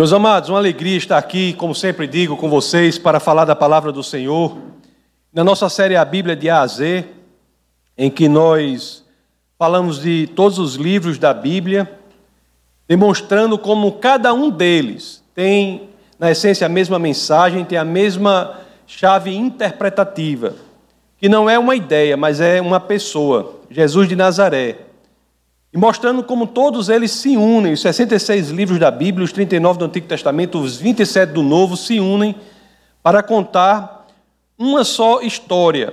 Meus amados, uma alegria estar aqui, como sempre digo, com vocês para falar da palavra do Senhor. Na nossa série A Bíblia de A a Z, em que nós falamos de todos os livros da Bíblia, demonstrando como cada um deles tem, na essência, a mesma mensagem, tem a mesma chave interpretativa, que não é uma ideia, mas é uma pessoa, Jesus de Nazaré. E mostrando como todos eles se unem, os 66 livros da Bíblia, os 39 do Antigo Testamento, os 27 do Novo, se unem para contar uma só história.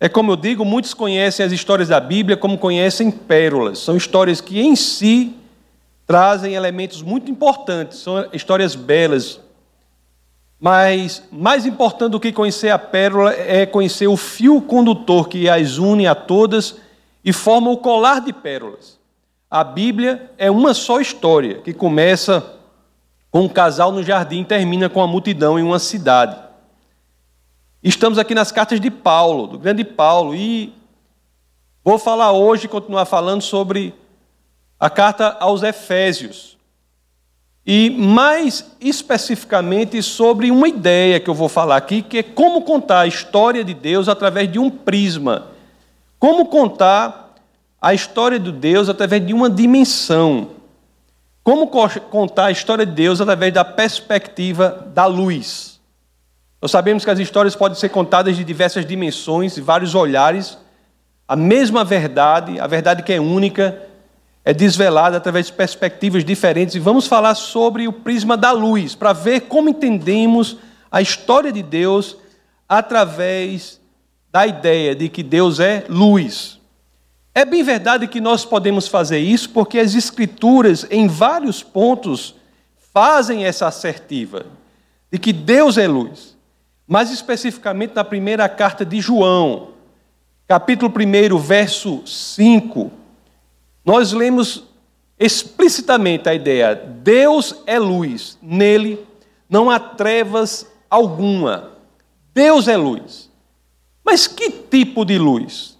É como eu digo, muitos conhecem as histórias da Bíblia como conhecem pérolas. São histórias que em si trazem elementos muito importantes, são histórias belas. Mas mais importante do que conhecer a pérola é conhecer o fio condutor que as une a todas e forma o colar de pérolas. A Bíblia é uma só história, que começa com um casal no jardim e termina com a multidão em uma cidade. Estamos aqui nas cartas de Paulo, do grande Paulo, e vou falar hoje, continuar falando sobre a carta aos Efésios. E mais especificamente sobre uma ideia que eu vou falar aqui, que é como contar a história de Deus através de um prisma como contar a história de Deus através de uma dimensão? Como contar a história de Deus através da perspectiva da luz? Nós sabemos que as histórias podem ser contadas de diversas dimensões e vários olhares. A mesma verdade, a verdade que é única, é desvelada através de perspectivas diferentes. E vamos falar sobre o prisma da luz, para ver como entendemos a história de Deus através da ideia de que Deus é luz. É bem verdade que nós podemos fazer isso porque as Escrituras, em vários pontos, fazem essa assertiva de que Deus é luz. Mais especificamente na primeira carta de João, capítulo 1, verso 5, nós lemos explicitamente a ideia: Deus é luz, nele não há trevas alguma. Deus é luz. Mas que tipo de luz?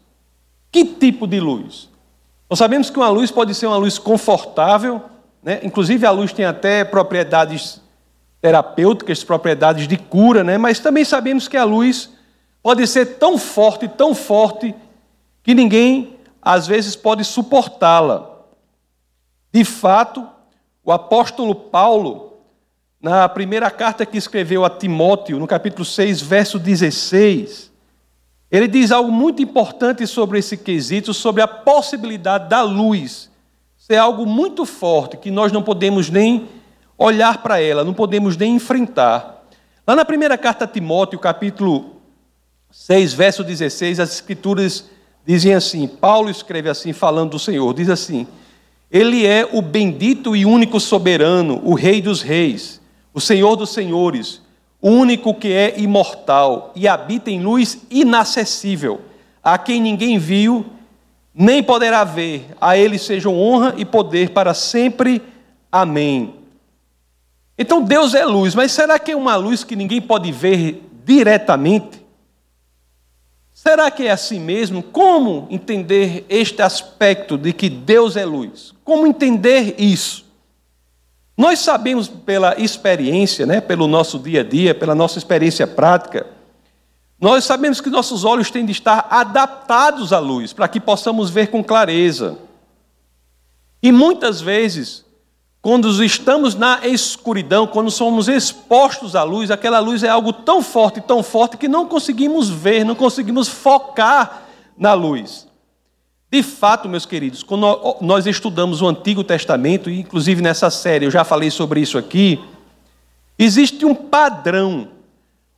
Que tipo de luz? Nós sabemos que uma luz pode ser uma luz confortável, né? inclusive a luz tem até propriedades terapêuticas, propriedades de cura, né? mas também sabemos que a luz pode ser tão forte, tão forte, que ninguém às vezes pode suportá-la. De fato, o apóstolo Paulo, na primeira carta que escreveu a Timóteo, no capítulo 6, verso 16, ele diz algo muito importante sobre esse quesito, sobre a possibilidade da luz ser algo muito forte que nós não podemos nem olhar para ela, não podemos nem enfrentar. Lá na primeira carta a Timóteo, capítulo 6, verso 16, as escrituras dizem assim: Paulo escreve assim, falando do Senhor, diz assim: Ele é o bendito e único soberano, o Rei dos reis, o Senhor dos senhores o único que é imortal e habita em luz inacessível, a quem ninguém viu, nem poderá ver, a ele sejam honra e poder para sempre. Amém. Então Deus é luz, mas será que é uma luz que ninguém pode ver diretamente? Será que é assim mesmo? Como entender este aspecto de que Deus é luz? Como entender isso? Nós sabemos pela experiência, né, pelo nosso dia a dia, pela nossa experiência prática, nós sabemos que nossos olhos têm de estar adaptados à luz, para que possamos ver com clareza. E muitas vezes, quando estamos na escuridão, quando somos expostos à luz, aquela luz é algo tão forte, tão forte, que não conseguimos ver, não conseguimos focar na luz. De fato, meus queridos, quando nós estudamos o Antigo Testamento, e inclusive nessa série eu já falei sobre isso aqui, existe um padrão,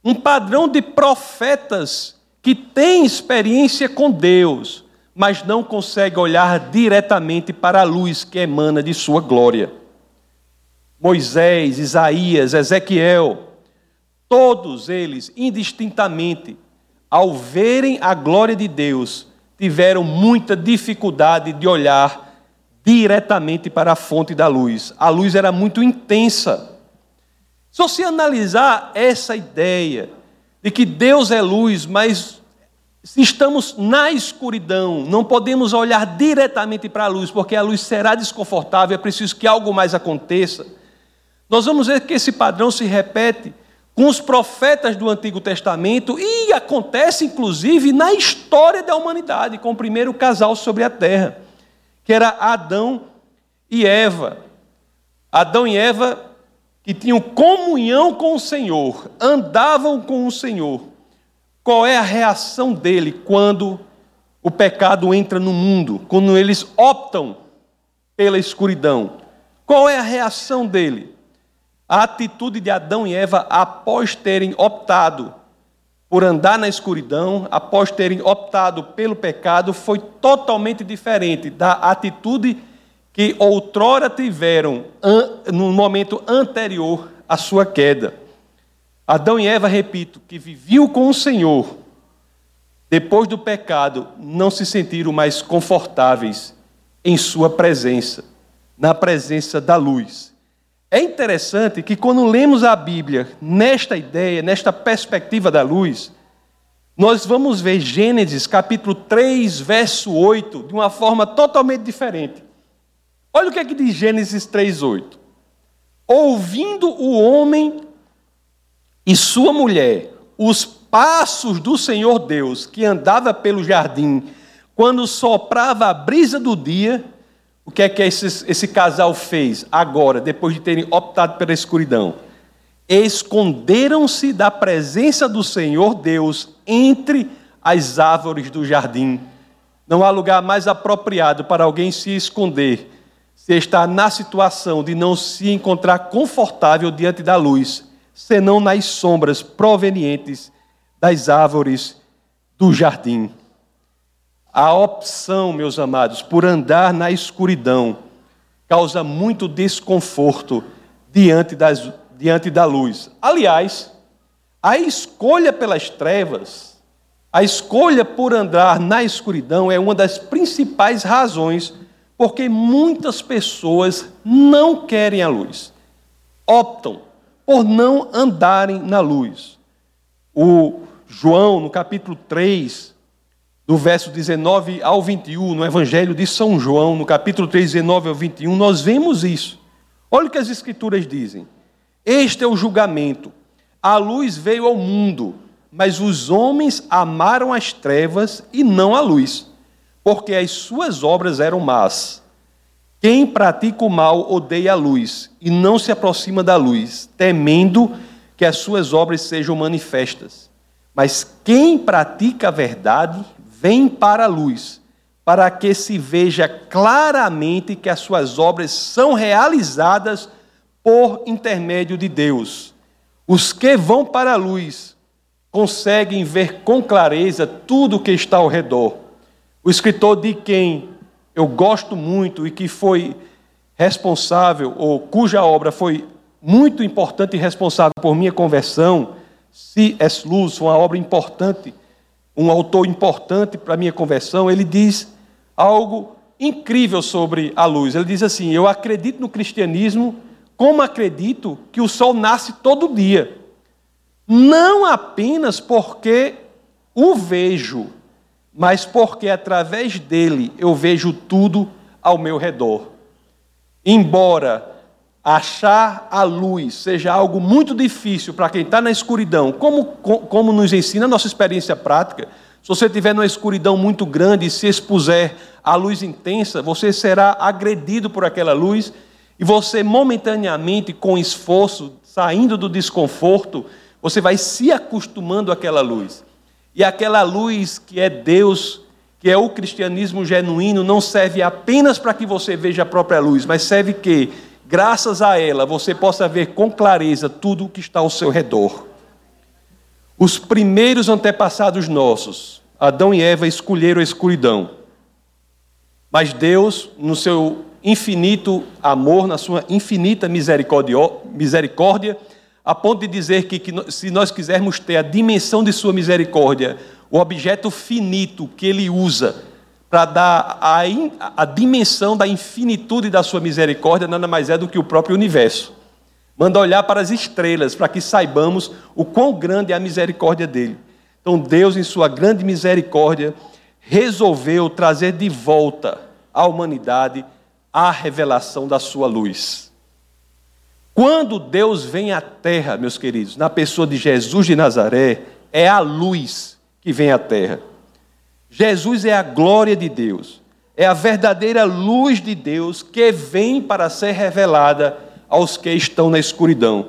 um padrão de profetas que têm experiência com Deus, mas não conseguem olhar diretamente para a luz que emana de sua glória. Moisés, Isaías, Ezequiel, todos eles, indistintamente, ao verem a glória de Deus, tiveram muita dificuldade de olhar diretamente para a fonte da luz. A luz era muito intensa. Se você analisar essa ideia de que Deus é luz, mas estamos na escuridão, não podemos olhar diretamente para a luz, porque a luz será desconfortável, é preciso que algo mais aconteça. Nós vamos ver que esse padrão se repete com os profetas do Antigo Testamento e acontece inclusive na história da humanidade, com o primeiro casal sobre a terra, que era Adão e Eva. Adão e Eva que tinham comunhão com o Senhor, andavam com o Senhor. Qual é a reação dele quando o pecado entra no mundo, quando eles optam pela escuridão? Qual é a reação dele? A atitude de Adão e Eva após terem optado por andar na escuridão, após terem optado pelo pecado, foi totalmente diferente da atitude que outrora tiveram no momento anterior à sua queda. Adão e Eva, repito, que viviam com o Senhor, depois do pecado, não se sentiram mais confortáveis em sua presença, na presença da luz. É interessante que quando lemos a Bíblia nesta ideia, nesta perspectiva da luz, nós vamos ver Gênesis capítulo 3, verso 8, de uma forma totalmente diferente. Olha o que é que diz Gênesis 3, 8. Ouvindo o homem e sua mulher os passos do Senhor Deus que andava pelo jardim, quando soprava a brisa do dia, o que é que esse, esse casal fez agora, depois de terem optado pela escuridão? Esconderam-se da presença do Senhor Deus entre as árvores do jardim. Não há lugar mais apropriado para alguém se esconder se está na situação de não se encontrar confortável diante da luz, senão nas sombras provenientes das árvores do jardim. A opção, meus amados, por andar na escuridão causa muito desconforto diante, das, diante da luz. Aliás, a escolha pelas trevas, a escolha por andar na escuridão é uma das principais razões porque muitas pessoas não querem a luz, optam por não andarem na luz. O João, no capítulo 3, do verso 19 ao 21, no Evangelho de São João, no capítulo 3, 19 ao 21, nós vemos isso. Olha o que as Escrituras dizem. Este é o julgamento. A luz veio ao mundo, mas os homens amaram as trevas e não a luz, porque as suas obras eram más. Quem pratica o mal odeia a luz e não se aproxima da luz, temendo que as suas obras sejam manifestas. Mas quem pratica a verdade vem para a luz, para que se veja claramente que as suas obras são realizadas por intermédio de Deus. Os que vão para a luz conseguem ver com clareza tudo o que está ao redor. O escritor de quem eu gosto muito e que foi responsável, ou cuja obra foi muito importante e responsável por minha conversão, C.S. Lewis, uma obra importante um autor importante para a minha conversão, ele diz algo incrível sobre a luz. Ele diz assim: Eu acredito no cristianismo como acredito que o sol nasce todo dia. Não apenas porque o vejo, mas porque através dele eu vejo tudo ao meu redor. Embora achar a luz seja algo muito difícil para quem está na escuridão, como, como nos ensina a nossa experiência prática, se você estiver numa escuridão muito grande e se expuser à luz intensa, você será agredido por aquela luz e você, momentaneamente, com esforço, saindo do desconforto, você vai se acostumando àquela luz. E aquela luz que é Deus, que é o cristianismo genuíno, não serve apenas para que você veja a própria luz, mas serve que graças a ela você possa ver com clareza tudo o que está ao seu redor. Os primeiros antepassados nossos, Adão e Eva, escolheram a escuridão. Mas Deus, no seu infinito amor, na sua infinita misericórdia, a ponto de dizer que, que, se nós quisermos ter a dimensão de sua misericórdia, o objeto finito que ele usa para dar a, a dimensão da infinitude da sua misericórdia, nada mais é do que o próprio universo. Manda olhar para as estrelas, para que saibamos o quão grande é a misericórdia dele. Então, Deus, em sua grande misericórdia, resolveu trazer de volta à humanidade a revelação da sua luz. Quando Deus vem à terra, meus queridos, na pessoa de Jesus de Nazaré, é a luz que vem à terra. Jesus é a glória de Deus, é a verdadeira luz de Deus que vem para ser revelada aos que estão na escuridão.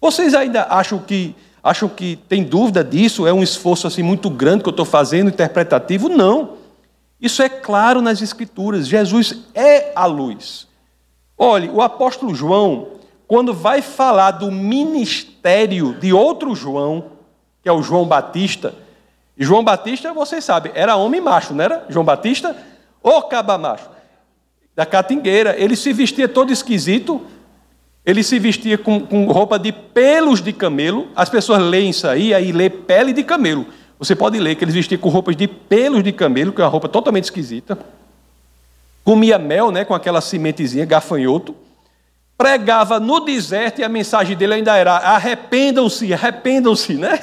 Vocês ainda acham que acham que tem dúvida disso? É um esforço assim muito grande que eu estou fazendo, interpretativo? Não. Isso é claro nas Escrituras. Jesus é a luz. Olhe, o apóstolo João, quando vai falar do ministério de outro João, que é o João Batista, João Batista, vocês sabem, era homem macho, não era? João Batista, ô caba macho, da catingueira, ele se vestia todo esquisito, ele se vestia com, com, roupa de pelos de camelo. As pessoas leem isso aí, aí lê pele de camelo. Você pode ler que eles vestiam com roupas de pelos de camelo, que é uma roupa totalmente esquisita. Comia mel, né, com aquela sementezinha, gafanhoto. Pregava no deserto e a mensagem dele ainda era: arrependam-se, arrependam-se, né?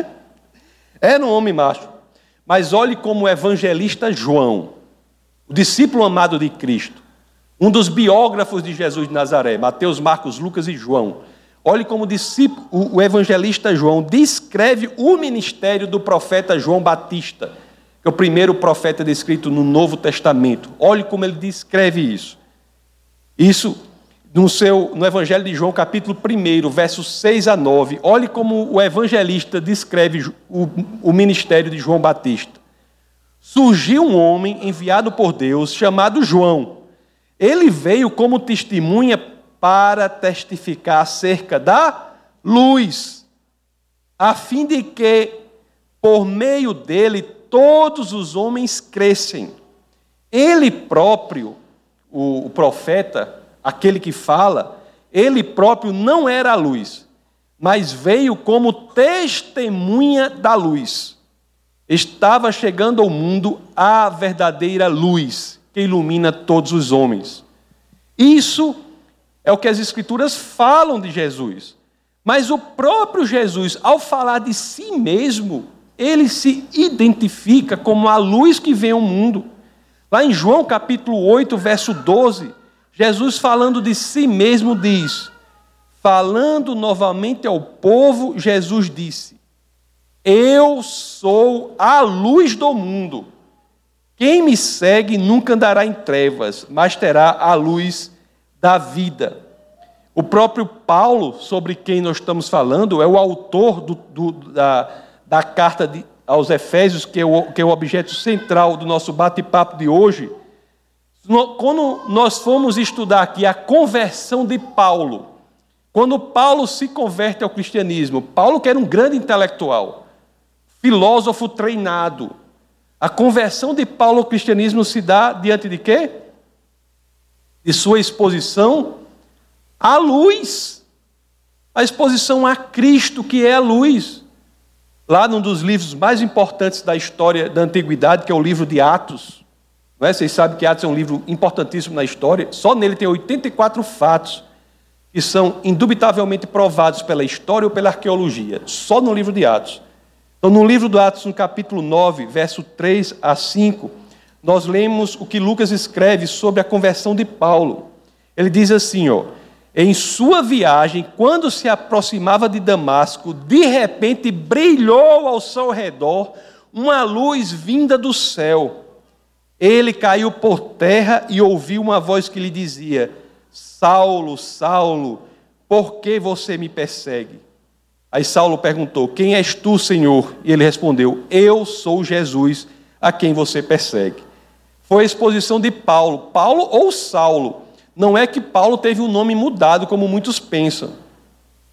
Era um homem macho. Mas olhe como o evangelista João, o discípulo amado de Cristo, um dos biógrafos de Jesus de Nazaré, Mateus, Marcos, Lucas e João. Olhe como o, o evangelista João descreve o ministério do profeta João Batista, que é o primeiro profeta descrito no Novo Testamento. Olhe como ele descreve isso. Isso no, seu, no Evangelho de João, capítulo 1, versos 6 a 9. Olhe como o evangelista descreve o, o ministério de João Batista. Surgiu um homem enviado por Deus chamado João ele veio como testemunha para testificar acerca da luz, a fim de que, por meio dele, todos os homens crescem. Ele próprio, o, profeta, aquele que fala, ele próprio não era a luz, mas veio como testemunha da luz. Estava chegando ao mundo a verdadeira luz que ilumina todos os homens. Isso é o que as Escrituras falam de Jesus. Mas o próprio Jesus, ao falar de si mesmo, ele se identifica como a luz que vem ao mundo. Lá em João capítulo 8, verso 12, Jesus falando de si mesmo diz: Falando novamente ao povo, Jesus disse: Eu sou a luz do mundo. Quem me segue nunca andará em trevas, mas terá a luz da vida. O próprio Paulo, sobre quem nós estamos falando, é o autor do, do, da, da carta de, aos Efésios, que é, o, que é o objeto central do nosso bate-papo de hoje. Quando nós fomos estudar aqui a conversão de Paulo, quando Paulo se converte ao cristianismo, Paulo que era um grande intelectual, filósofo treinado, a conversão de Paulo ao cristianismo se dá diante de quê? De sua exposição à luz. A exposição a Cristo, que é a luz. Lá num dos livros mais importantes da história da antiguidade, que é o livro de Atos. Não é? Vocês sabem que Atos é um livro importantíssimo na história. Só nele tem 84 fatos que são indubitavelmente provados pela história ou pela arqueologia. Só no livro de Atos. Então, no livro do Atos, no capítulo 9, verso 3 a 5, nós lemos o que Lucas escreve sobre a conversão de Paulo. Ele diz assim, ó: Em sua viagem, quando se aproximava de Damasco, de repente brilhou ao seu redor uma luz vinda do céu. Ele caiu por terra e ouviu uma voz que lhe dizia: Saulo, Saulo, por que você me persegue? Aí Saulo perguntou: Quem és tu, Senhor? E ele respondeu: Eu sou Jesus, a quem você persegue. Foi a exposição de Paulo. Paulo ou Saulo? Não é que Paulo teve o um nome mudado, como muitos pensam.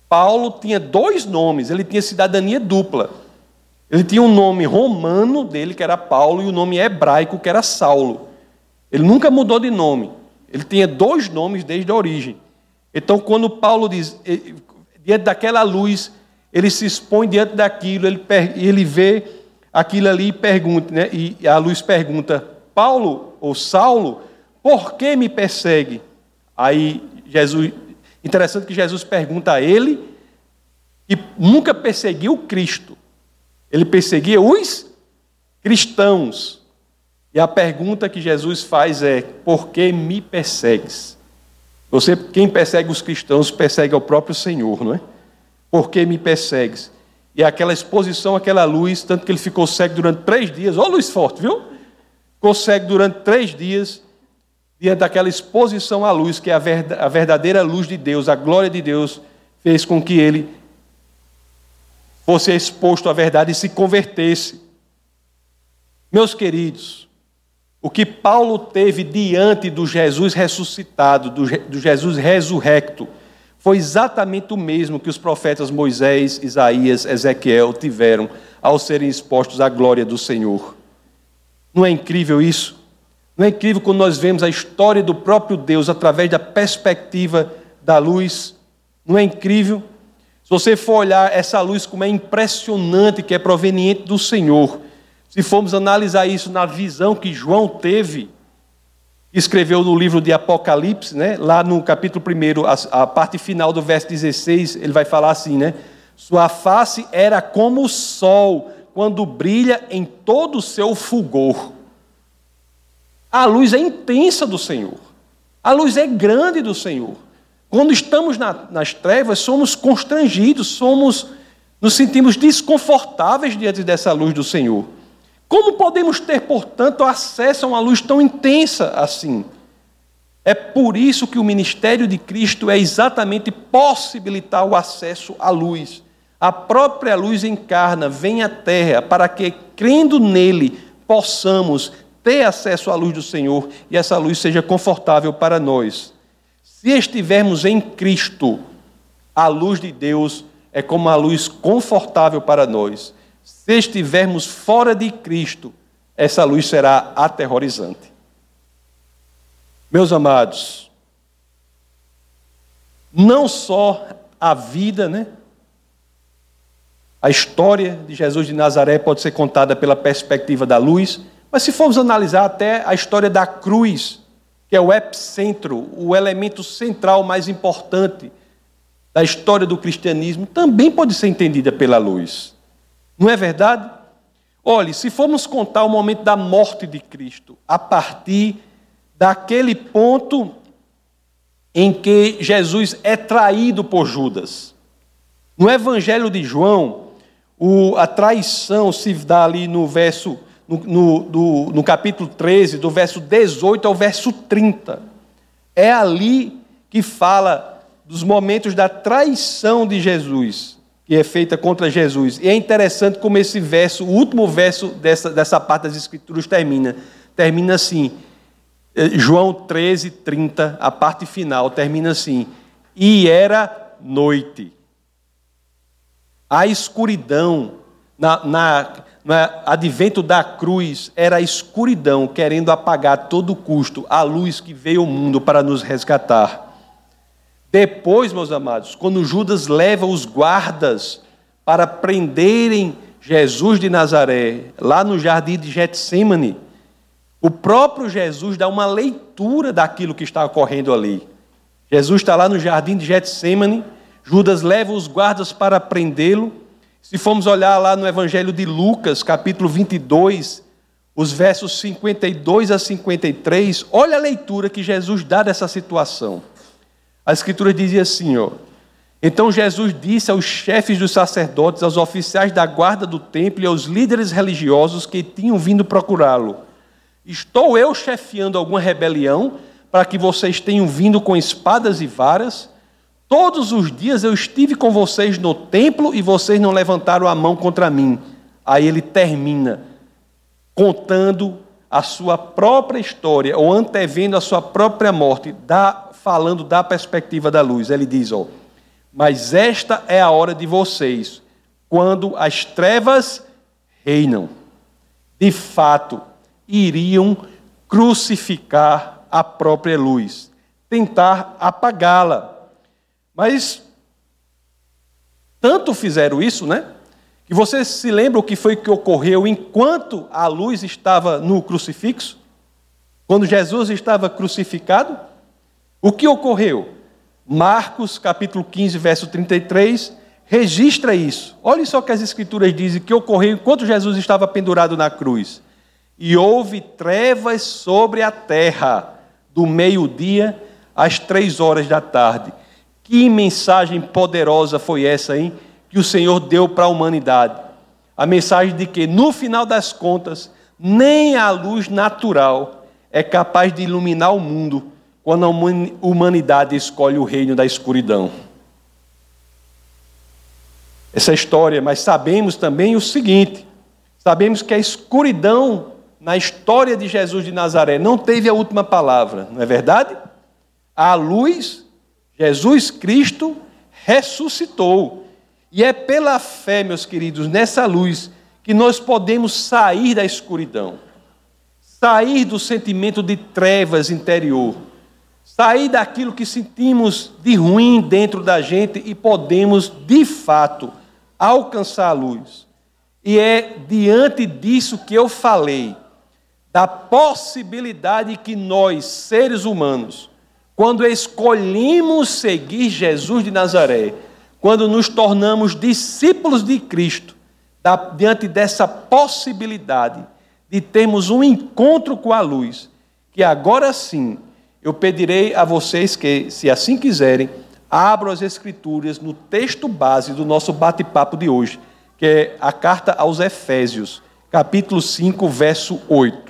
Paulo tinha dois nomes, ele tinha cidadania dupla. Ele tinha um nome romano dele, que era Paulo, e o um nome hebraico, que era Saulo. Ele nunca mudou de nome. Ele tinha dois nomes desde a origem. Então, quando Paulo diz, diante daquela luz, ele se expõe diante daquilo, ele, ele vê aquilo ali e pergunta, né? e a luz pergunta, Paulo ou Saulo, por que me persegue? Aí Jesus, interessante que Jesus pergunta a ele, que nunca perseguiu Cristo, ele perseguia os cristãos. E a pergunta que Jesus faz é: por que me persegues? Você, quem persegue os cristãos, persegue ao próprio Senhor, não é? Por que me persegues? E aquela exposição, aquela luz, tanto que ele ficou cego durante três dias. A luz forte, viu? Ficou cego durante três dias, diante daquela exposição à luz, que é a verdadeira luz de Deus, a glória de Deus, fez com que ele fosse exposto à verdade e se convertesse. Meus queridos, o que Paulo teve diante do Jesus ressuscitado, do, Jesus resurrecto, foi exatamente o mesmo que os profetas Moisés, Isaías, Ezequiel tiveram ao serem expostos à glória do Senhor. Não é incrível isso? Não é incrível quando nós vemos a história do próprio Deus através da perspectiva da luz? Não é incrível? Se você for olhar essa luz como é impressionante que é proveniente do Senhor, se formos analisar isso na visão que João teve, escreveu no livro de Apocalipse, né? lá no capítulo 1, a, a parte final do verso 16, ele vai falar assim, né? Sua face era como o sol, quando brilha em todo o seu fulgor. A luz é intensa do Senhor. A luz é grande do Senhor. Quando estamos na, nas trevas, somos constrangidos, somos, nos sentimos desconfortáveis diante dessa luz do Senhor. Como podemos ter, portanto, acesso a uma luz tão intensa assim? É por isso que o ministério de Cristo é exatamente possibilitar o acesso à luz. A própria luz encarna, vem à terra, para que, crendo nele, possamos ter acesso à luz do Senhor e essa luz seja confortável para nós. Se estivermos em Cristo, a luz de Deus é como a luz confortável para nós. Se estivermos fora de Cristo, essa luz será aterrorizante. Meus amados, não só a vida, né? A história de Jesus de Nazaré pode ser contada pela perspectiva da luz, mas se formos analisar até a história da cruz, que é o epicentro, o elemento central mais importante da história do cristianismo, também pode ser entendida pela luz. Não é verdade? Olhe, se formos contar o momento da morte de Cristo, a partir daquele ponto em que Jesus é traído por Judas. No Evangelho de João, a traição se dá ali no verso no, no, no, no capítulo 13, do verso 18 ao verso 30. É ali que fala dos momentos da traição de Jesus, que é feita contra Jesus. E é interessante como esse verso, o último verso dessa, dessa parte das Escrituras termina. Termina assim, eh, João 13, 30, a parte final, termina assim: E era noite. A escuridão na, na, advento da cruz era a escuridão querendo apagar a todo custo a luz que veio ao mundo para nos resgatar. Depois, meus amados, quando Judas leva os guardas para prenderem Jesus de Nazaré, lá no jardim de Getsemane, o próprio Jesus dá uma leitura daquilo que está ocorrendo ali. Jesus está lá no jardim de Getsemane, Judas leva os guardas para prendê-lo, se formos olhar lá no Evangelho de Lucas, capítulo 22, os versos 52 a 53, olha a leitura que Jesus dá dessa situação. A Escritura dizia assim: ó, Então Jesus disse aos chefes dos sacerdotes, aos oficiais da guarda do templo e aos líderes religiosos que tinham vindo procurá-lo: Estou eu chefiando alguma rebelião para que vocês tenham vindo com espadas e varas? Todos os dias eu estive com vocês no templo e vocês não levantaram a mão contra mim. Aí ele termina contando a sua própria história, ou antevendo a sua própria morte, da, falando da perspectiva da luz. Ele diz: ó, Mas esta é a hora de vocês, quando as trevas reinam. De fato, iriam crucificar a própria luz, tentar apagá-la mas tanto fizeram isso, né? Que você se lembra o que foi que ocorreu enquanto a luz estava no crucifixo? Quando Jesus estava crucificado? O que ocorreu? Marcos, capítulo 15, verso 33, registra isso. Olha só que as escrituras dizem que ocorreu enquanto Jesus estava pendurado na cruz. E houve trevas sobre a terra, do meio-dia às três horas da tarde. Que mensagem poderosa foi essa, hein? Que o Senhor deu para a humanidade. A mensagem de que, no final das contas, nem a luz natural é capaz de iluminar o mundo quando a humanidade escolhe o reino da escuridão. Essa é história, mas sabemos também o seguinte: sabemos que a escuridão na história de Jesus de Nazaré não teve a última palavra, não é verdade? A luz Jesus Cristo ressuscitou. E é pela fé, meus queridos, nessa luz, que nós podemos sair da escuridão, sair do sentimento de trevas interior, sair daquilo que sentimos de ruim dentro da gente e podemos, de fato, alcançar a luz. E é diante disso que eu falei, da possibilidade que nós, seres humanos, quando escolhemos seguir Jesus de Nazaré, quando nos tornamos discípulos de Cristo, diante dessa possibilidade de termos um encontro com a luz, que agora sim eu pedirei a vocês que, se assim quiserem, abram as Escrituras no texto base do nosso bate-papo de hoje, que é a carta aos Efésios, capítulo 5, verso 8.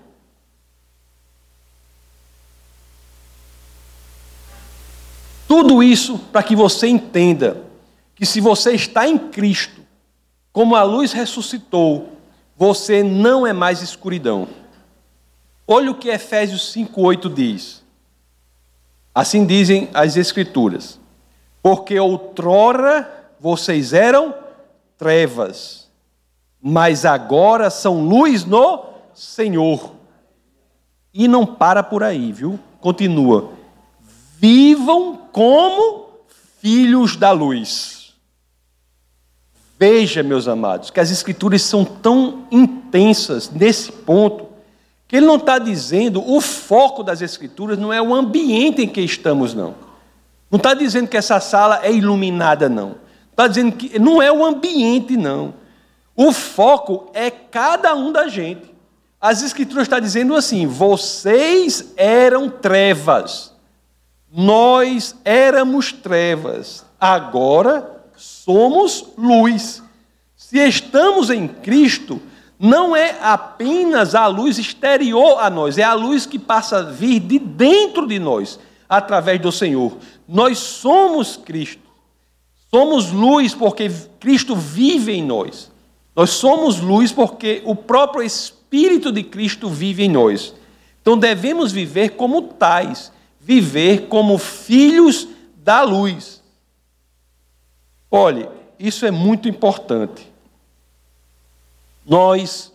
Tudo isso para que você entenda que se você está em Cristo, como a luz ressuscitou, você não é mais escuridão. Olha o que Efésios 5:8 diz. Assim dizem as escrituras: Porque outrora vocês eram trevas, mas agora são luz no Senhor. E não para por aí, viu? Continua vivam como filhos da luz. Veja, meus amados, que as Escrituras são tão intensas nesse ponto, que ele não está dizendo, o foco das Escrituras não é o ambiente em que estamos, não. Não está dizendo que essa sala é iluminada, não. Está dizendo que não é o ambiente, não. O foco é cada um da gente. As Escrituras estão dizendo assim: vocês eram trevas nós éramos trevas, agora somos luz. Se estamos em Cristo, não é apenas a luz exterior a nós, é a luz que passa a vir de dentro de nós, através do Senhor. Nós somos Cristo. Somos luz porque Cristo vive em nós. Nós somos luz porque o próprio Espírito de Cristo vive em nós. Então devemos viver como tais viver como filhos da luz. Olhe, isso é muito importante. Nós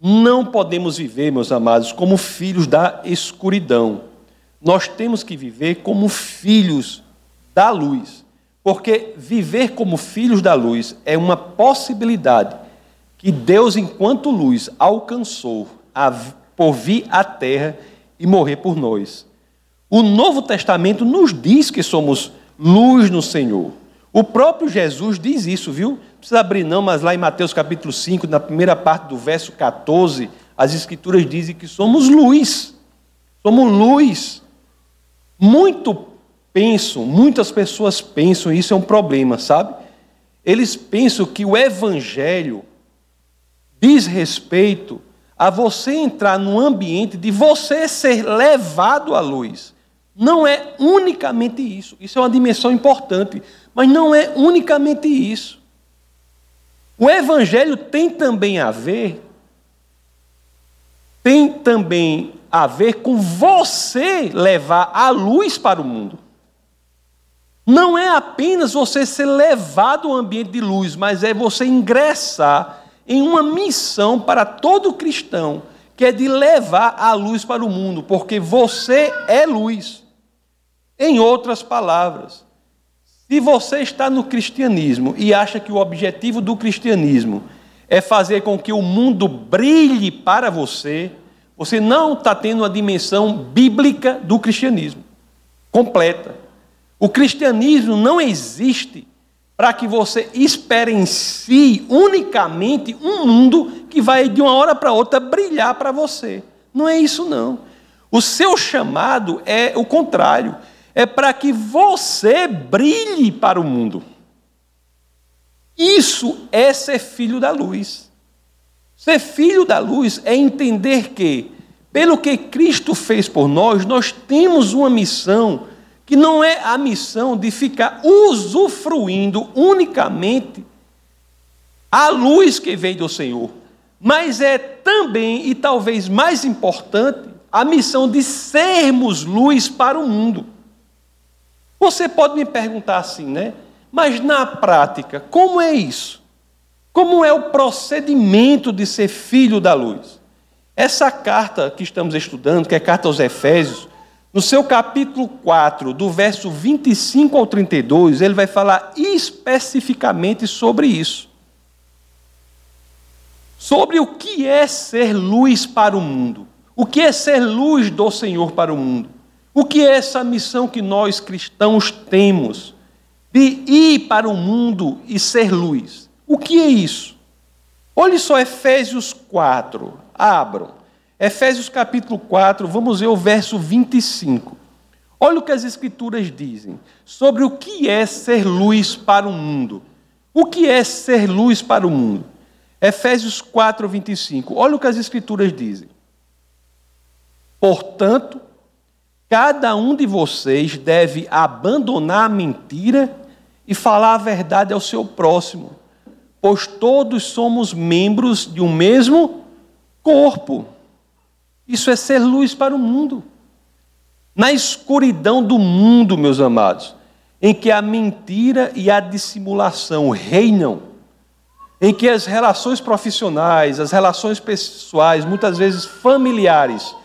não podemos viver, meus amados, como filhos da escuridão. Nós temos que viver como filhos da luz. Porque viver como filhos da luz é uma possibilidade que Deus, enquanto luz, alcançou a, por vir à terra e morrer por nós. O Novo Testamento nos diz que somos luz no Senhor. O próprio Jesus diz isso, viu? Não precisa abrir não, mas lá em Mateus capítulo 5, na primeira parte do verso 14, as escrituras dizem que somos luz. Somos luz. Muito pensam, muitas pessoas pensam, isso é um problema, sabe? Eles pensam que o evangelho diz respeito a você entrar num ambiente de você ser levado à luz. Não é unicamente isso. Isso é uma dimensão importante, mas não é unicamente isso. O evangelho tem também a ver tem também a ver com você levar a luz para o mundo. Não é apenas você ser levado ao ambiente de luz, mas é você ingressar em uma missão para todo cristão, que é de levar a luz para o mundo, porque você é luz. Em outras palavras, se você está no cristianismo e acha que o objetivo do cristianismo é fazer com que o mundo brilhe para você, você não está tendo a dimensão bíblica do cristianismo completa. O cristianismo não existe para que você experiencie unicamente um mundo que vai de uma hora para outra brilhar para você. Não é isso não. O seu chamado é o contrário, é para que você brilhe para o mundo. Isso é ser filho da luz. Ser filho da luz é entender que, pelo que Cristo fez por nós, nós temos uma missão que não é a missão de ficar usufruindo unicamente a luz que vem do Senhor, mas é também, e talvez mais importante, a missão de sermos luz para o mundo. Você pode me perguntar assim, né? Mas na prática, como é isso? Como é o procedimento de ser filho da luz? Essa carta que estamos estudando, que é a carta aos Efésios, no seu capítulo 4, do verso 25 ao 32, ele vai falar especificamente sobre isso sobre o que é ser luz para o mundo. O que é ser luz do Senhor para o mundo? O que é essa missão que nós cristãos temos de ir para o mundo e ser luz? O que é isso? Olhe só Efésios 4. Abram. Efésios capítulo 4, vamos ver o verso 25. Olha o que as Escrituras dizem sobre o que é ser luz para o mundo. O que é ser luz para o mundo? Efésios 4, 25. Olha o que as Escrituras dizem. Portanto, cada um de vocês deve abandonar a mentira e falar a verdade ao seu próximo, pois todos somos membros de um mesmo corpo. Isso é ser luz para o mundo. Na escuridão do mundo, meus amados, em que a mentira e a dissimulação reinam, em que as relações profissionais, as relações pessoais, muitas vezes familiares,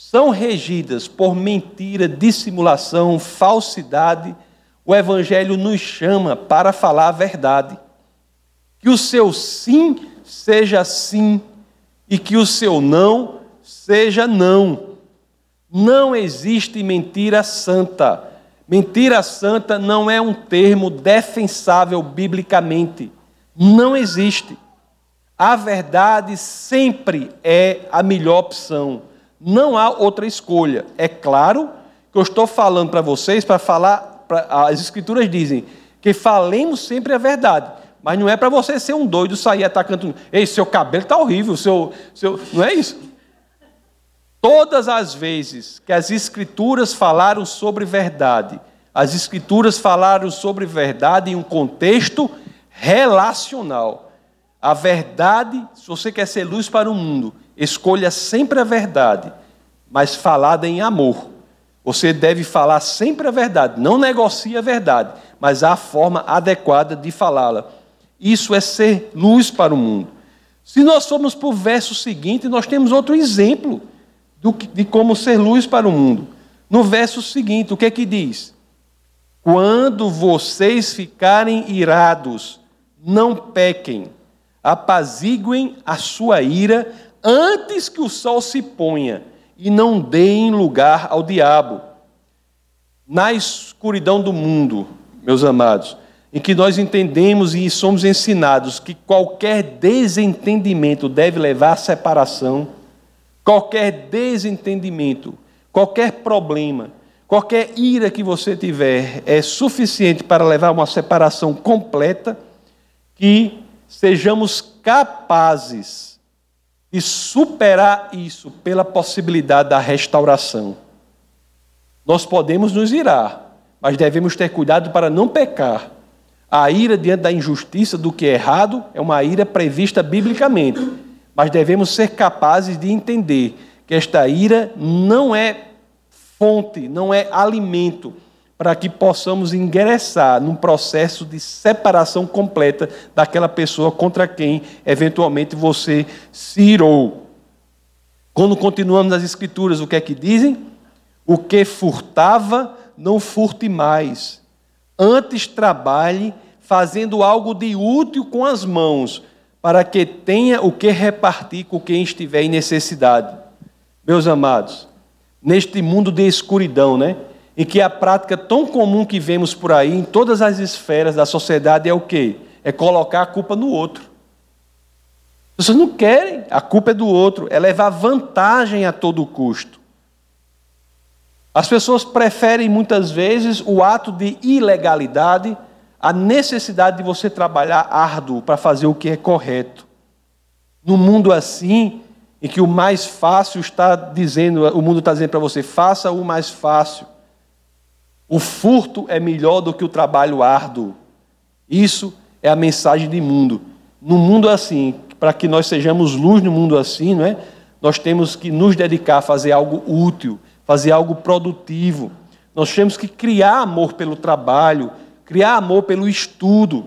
são regidas por mentira, dissimulação, falsidade, o Evangelho nos chama para falar a verdade. Que o seu sim seja sim e que o seu não seja não. Não existe mentira santa. Mentira santa não é um termo defensável biblicamente. Não existe. A verdade sempre é a melhor opção. Não há outra escolha. É claro que eu estou falando para vocês para falar. Pra, as Escrituras dizem que falemos sempre a verdade. Mas não é para você ser um doido sair atacando. Ei, seu cabelo está horrível. Seu, seu... Não é isso. Todas as vezes que as Escrituras falaram sobre verdade, as Escrituras falaram sobre verdade em um contexto relacional. A verdade, se você quer ser luz para o mundo, escolha sempre a verdade, mas falada em amor. Você deve falar sempre a verdade, não negocie a verdade, mas há a forma adequada de falá-la. Isso é ser luz para o mundo. Se nós formos para o verso seguinte, nós temos outro exemplo de como ser luz para o mundo. No verso seguinte, o que é que diz? Quando vocês ficarem irados, não pequem, apaziguem a sua ira antes que o sol se ponha, e não deem lugar ao diabo. Na escuridão do mundo, meus amados, em que nós entendemos e somos ensinados que qualquer desentendimento deve levar à separação, qualquer desentendimento, qualquer problema, qualquer ira que você tiver é suficiente para levar a uma separação completa que sejamos capazes de superar isso pela possibilidade da restauração. Nós podemos nos irar, mas devemos ter cuidado para não pecar. A ira diante da injustiça do que é errado é uma ira prevista biblicamente, mas devemos ser capazes de entender que esta ira não é fonte, não é alimento para que possamos ingressar num processo de separação completa daquela pessoa contra quem eventualmente você se irou. Quando continuamos nas Escrituras, o que é que dizem? O que furtava, não furte mais. Antes trabalhe fazendo algo de útil com as mãos, para que tenha o que repartir com quem estiver em necessidade. Meus amados, neste mundo de escuridão, né? Em que a prática tão comum que vemos por aí em todas as esferas da sociedade é o quê? É colocar a culpa no outro. Vocês não querem, a culpa é do outro, é levar vantagem a todo custo. As pessoas preferem muitas vezes o ato de ilegalidade à necessidade de você trabalhar árduo para fazer o que é correto. No mundo assim, em que o mais fácil está dizendo, o mundo está dizendo para você, faça o mais fácil. O furto é melhor do que o trabalho árduo. Isso é a mensagem de mundo. No mundo assim, para que nós sejamos luz no mundo assim, não é? Nós temos que nos dedicar a fazer algo útil, fazer algo produtivo. Nós temos que criar amor pelo trabalho, criar amor pelo estudo,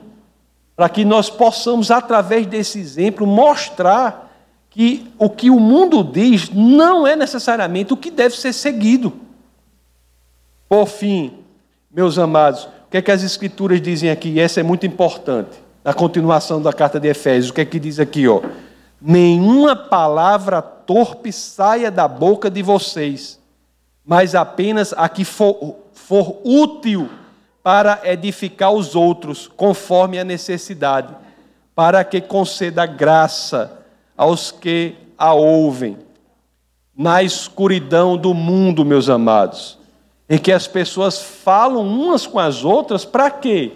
para que nós possamos, através desse exemplo, mostrar que o que o mundo diz não é necessariamente o que deve ser seguido. Por fim, meus amados, o que é que as Escrituras dizem aqui? E essa é muito importante. Na continuação da carta de Efésios, o que é que diz aqui? Ó? Nenhuma palavra torpe saia da boca de vocês, mas apenas a que for, for útil para edificar os outros, conforme a necessidade, para que conceda graça aos que a ouvem. Na escuridão do mundo, meus amados, em que as pessoas falam umas com as outras, para quê?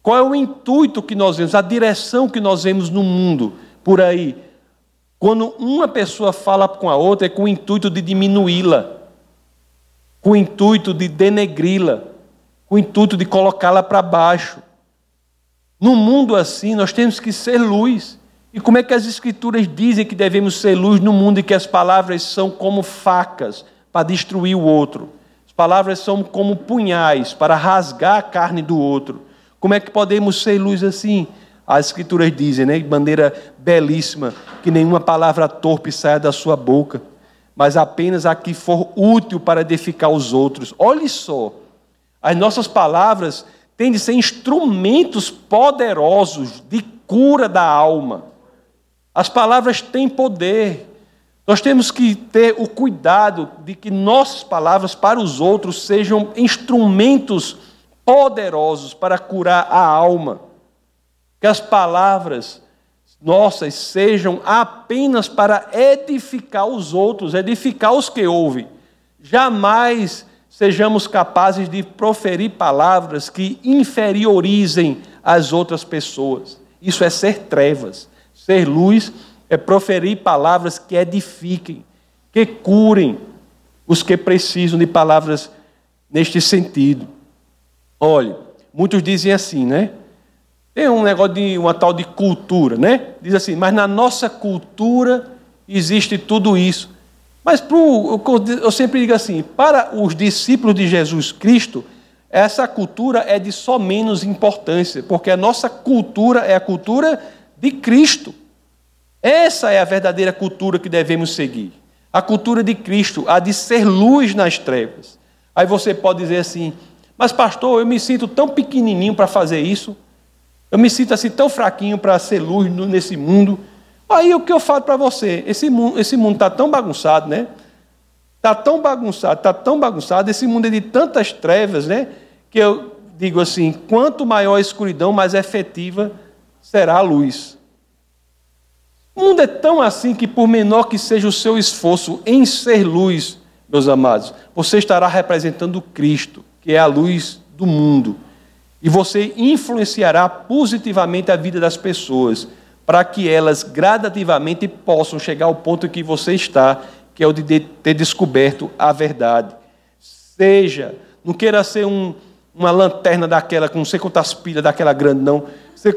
Qual é o intuito que nós vemos, a direção que nós vemos no mundo por aí? Quando uma pessoa fala com a outra, é com o intuito de diminuí-la, com o intuito de denegri-la, com o intuito de colocá-la para baixo. No mundo assim, nós temos que ser luz. E como é que as Escrituras dizem que devemos ser luz no mundo e que as palavras são como facas para destruir o outro? As palavras são como punhais para rasgar a carne do outro. Como é que podemos ser luz assim? As Escrituras dizem, né, de maneira belíssima, que nenhuma palavra torpe saia da sua boca, mas apenas a que for útil para edificar os outros. Olhe só, as nossas palavras têm de ser instrumentos poderosos de cura da alma. As palavras têm poder. Nós temos que ter o cuidado de que nossas palavras para os outros sejam instrumentos poderosos para curar a alma. Que as palavras nossas sejam apenas para edificar os outros, edificar os que ouvem. Jamais sejamos capazes de proferir palavras que inferiorizem as outras pessoas. Isso é ser trevas. Ser luz é proferir palavras que edifiquem, que curem os que precisam de palavras neste sentido. Olha, muitos dizem assim, né? Tem um negócio de uma tal de cultura, né? Diz assim, mas na nossa cultura existe tudo isso. Mas pro, eu sempre digo assim, para os discípulos de Jesus Cristo, essa cultura é de só menos importância, porque a nossa cultura é a cultura de Cristo. Essa é a verdadeira cultura que devemos seguir. A cultura de Cristo, a de ser luz nas trevas. Aí você pode dizer assim: Mas, pastor, eu me sinto tão pequenininho para fazer isso. Eu me sinto assim tão fraquinho para ser luz nesse mundo. Aí o que eu falo para você? Esse mundo esse mundo está tão bagunçado, né? Está tão bagunçado, está tão bagunçado. Esse mundo é de tantas trevas, né? Que eu digo assim: quanto maior a escuridão, mais efetiva será a luz. O mundo é tão assim que, por menor que seja o seu esforço em ser luz, meus amados, você estará representando Cristo, que é a luz do mundo. E você influenciará positivamente a vida das pessoas, para que elas gradativamente possam chegar ao ponto que você está, que é o de ter descoberto a verdade. Seja, não queira ser um, uma lanterna daquela, com não sei quantas pilhas daquela grande, não. Você,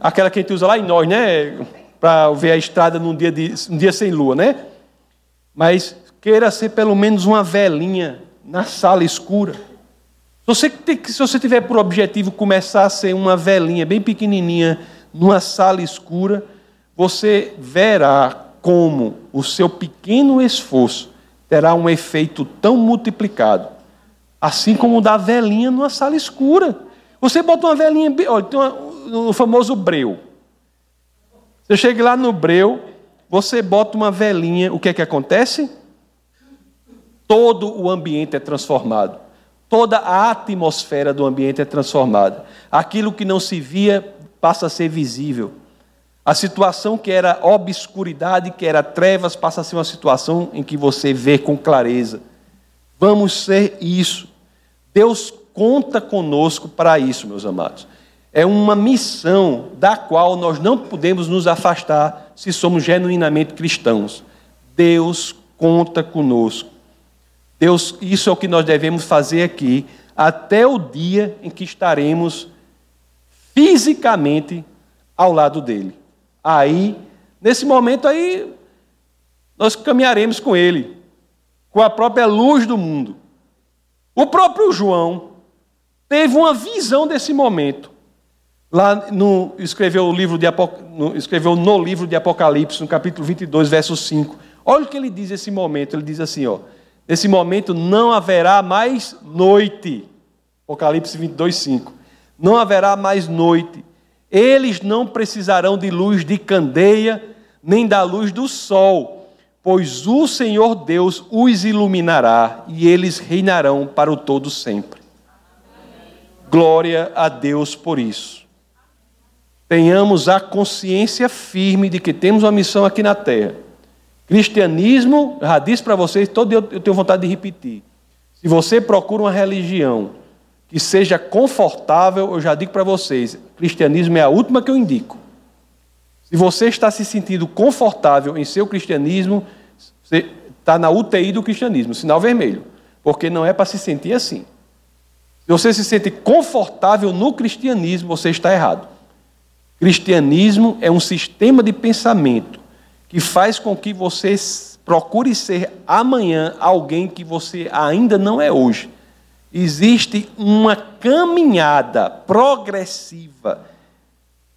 aquela que a gente usa lá em nós, né? Para ver a estrada num dia, de, um dia sem lua, né? Mas queira ser pelo menos uma velinha na sala escura. Se você, se você tiver por objetivo começar a ser uma velinha bem pequenininha numa sala escura, você verá como o seu pequeno esforço terá um efeito tão multiplicado, assim como o da velinha numa sala escura. Você bota uma velinha, olha, tem uma, o famoso breu. Você chega lá no breu, você bota uma velinha, o que é que acontece? Todo o ambiente é transformado. Toda a atmosfera do ambiente é transformada. Aquilo que não se via passa a ser visível. A situação que era obscuridade, que era trevas, passa a ser uma situação em que você vê com clareza. Vamos ser isso. Deus conta conosco para isso, meus amados. É uma missão da qual nós não podemos nos afastar se somos genuinamente cristãos. Deus conta conosco. Deus, isso é o que nós devemos fazer aqui até o dia em que estaremos fisicamente ao lado dele. Aí, nesse momento aí, nós caminharemos com ele, com a própria luz do mundo. O próprio João teve uma visão desse momento. Lá no, escreveu, o livro de, no, escreveu no livro de Apocalipse, no capítulo 22, verso 5. Olha o que ele diz nesse momento. Ele diz assim: ó, nesse momento não haverá mais noite. Apocalipse 22, 5 não haverá mais noite. Eles não precisarão de luz de candeia, nem da luz do sol, pois o Senhor Deus os iluminará e eles reinarão para o todo sempre. Glória a Deus por isso. Tenhamos a consciência firme de que temos uma missão aqui na terra. Cristianismo, já disse para vocês, todo dia eu tenho vontade de repetir. Se você procura uma religião que seja confortável, eu já digo para vocês, cristianismo é a última que eu indico. Se você está se sentindo confortável em seu cristianismo, você está na UTI do cristianismo, sinal vermelho, porque não é para se sentir assim. Se você se sente confortável no cristianismo, você está errado. Cristianismo é um sistema de pensamento que faz com que você procure ser amanhã alguém que você ainda não é hoje existe uma caminhada progressiva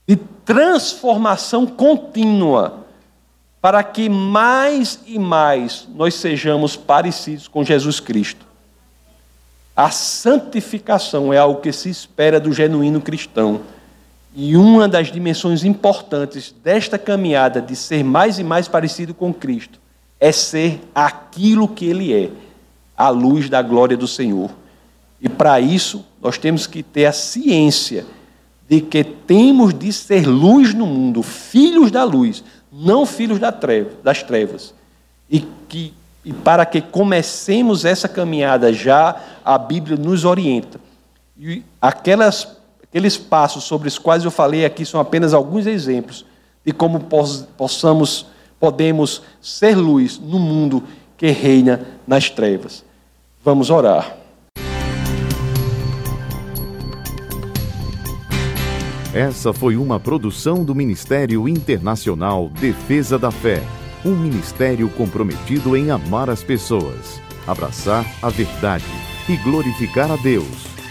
de transformação contínua para que mais e mais nós sejamos parecidos com Jesus Cristo. A santificação é algo que se espera do genuíno cristão. E uma das dimensões importantes desta caminhada de ser mais e mais parecido com Cristo é ser aquilo que Ele é, a luz da glória do Senhor. E para isso, nós temos que ter a ciência de que temos de ser luz no mundo, filhos da luz, não filhos das trevas. E, que, e para que comecemos essa caminhada já, a Bíblia nos orienta. E aquelas, aqueles passos sobre os quais eu falei aqui são apenas alguns exemplos de como possamos, podemos ser luz no mundo que reina nas trevas. Vamos orar. Essa foi uma produção do Ministério Internacional Defesa da Fé, um ministério comprometido em amar as pessoas, abraçar a verdade e glorificar a Deus.